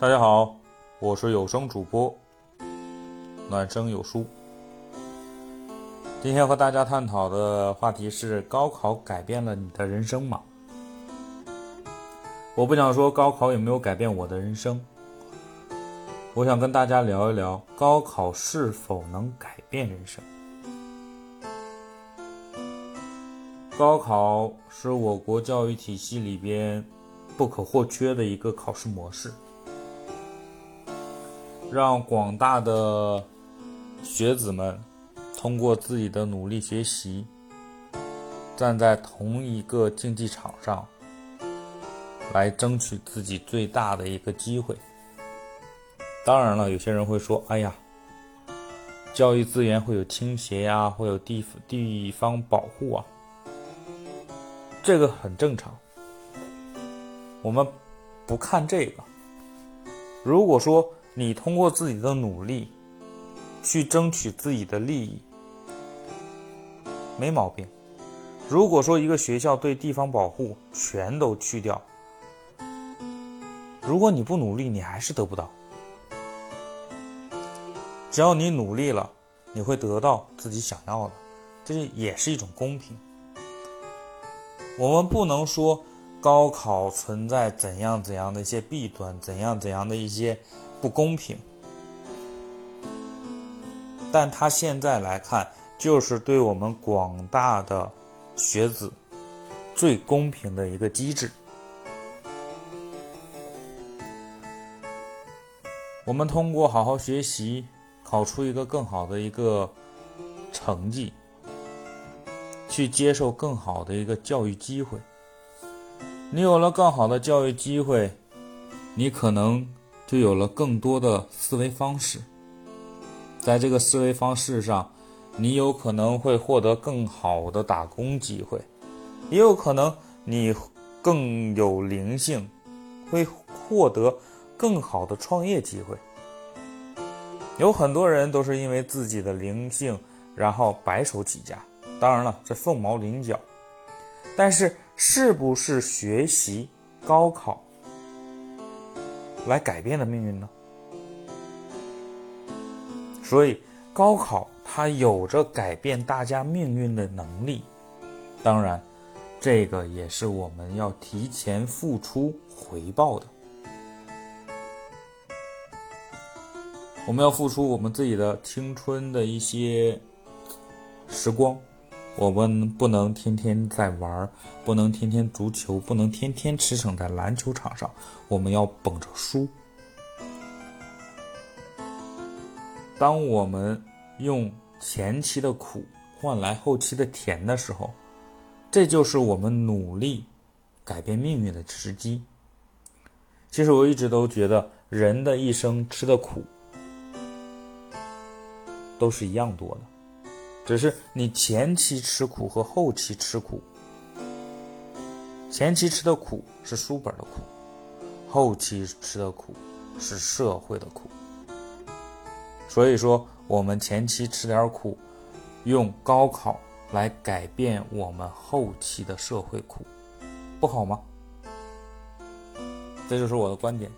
大家好，我是有声主播暖声有书。今天和大家探讨的话题是：高考改变了你的人生吗？我不想说高考有没有改变我的人生，我想跟大家聊一聊高考是否能改变人生。高考是我国教育体系里边不可或缺的一个考试模式，让广大的学子们通过自己的努力学习，站在同一个竞技场上，来争取自己最大的一个机会。当然了，有些人会说：“哎呀，教育资源会有倾斜呀，会有地地方保护啊。”这个很正常，我们不看这个。如果说你通过自己的努力去争取自己的利益，没毛病。如果说一个学校对地方保护全都去掉，如果你不努力，你还是得不到。只要你努力了，你会得到自己想要的，这也是一种公平。我们不能说高考存在怎样怎样的一些弊端，怎样怎样的一些不公平，但他现在来看，就是对我们广大的学子最公平的一个机制。我们通过好好学习，考出一个更好的一个成绩。去接受更好的一个教育机会，你有了更好的教育机会，你可能就有了更多的思维方式。在这个思维方式上，你有可能会获得更好的打工机会，也有可能你更有灵性，会获得更好的创业机会。有很多人都是因为自己的灵性，然后白手起家。当然了，这凤毛麟角，但是是不是学习高考来改变的命运呢？所以高考它有着改变大家命运的能力，当然，这个也是我们要提前付出回报的。我们要付出我们自己的青春的一些时光。我们不能天天在玩，不能天天足球，不能天天驰骋在篮球场上。我们要捧着书。当我们用前期的苦换来后期的甜的时候，这就是我们努力改变命运的时机。其实我一直都觉得，人的一生吃的苦都是一样多的。只是你前期吃苦和后期吃苦，前期吃的苦是书本的苦，后期吃的苦是社会的苦。所以说，我们前期吃点苦，用高考来改变我们后期的社会苦，不好吗？这就是我的观点。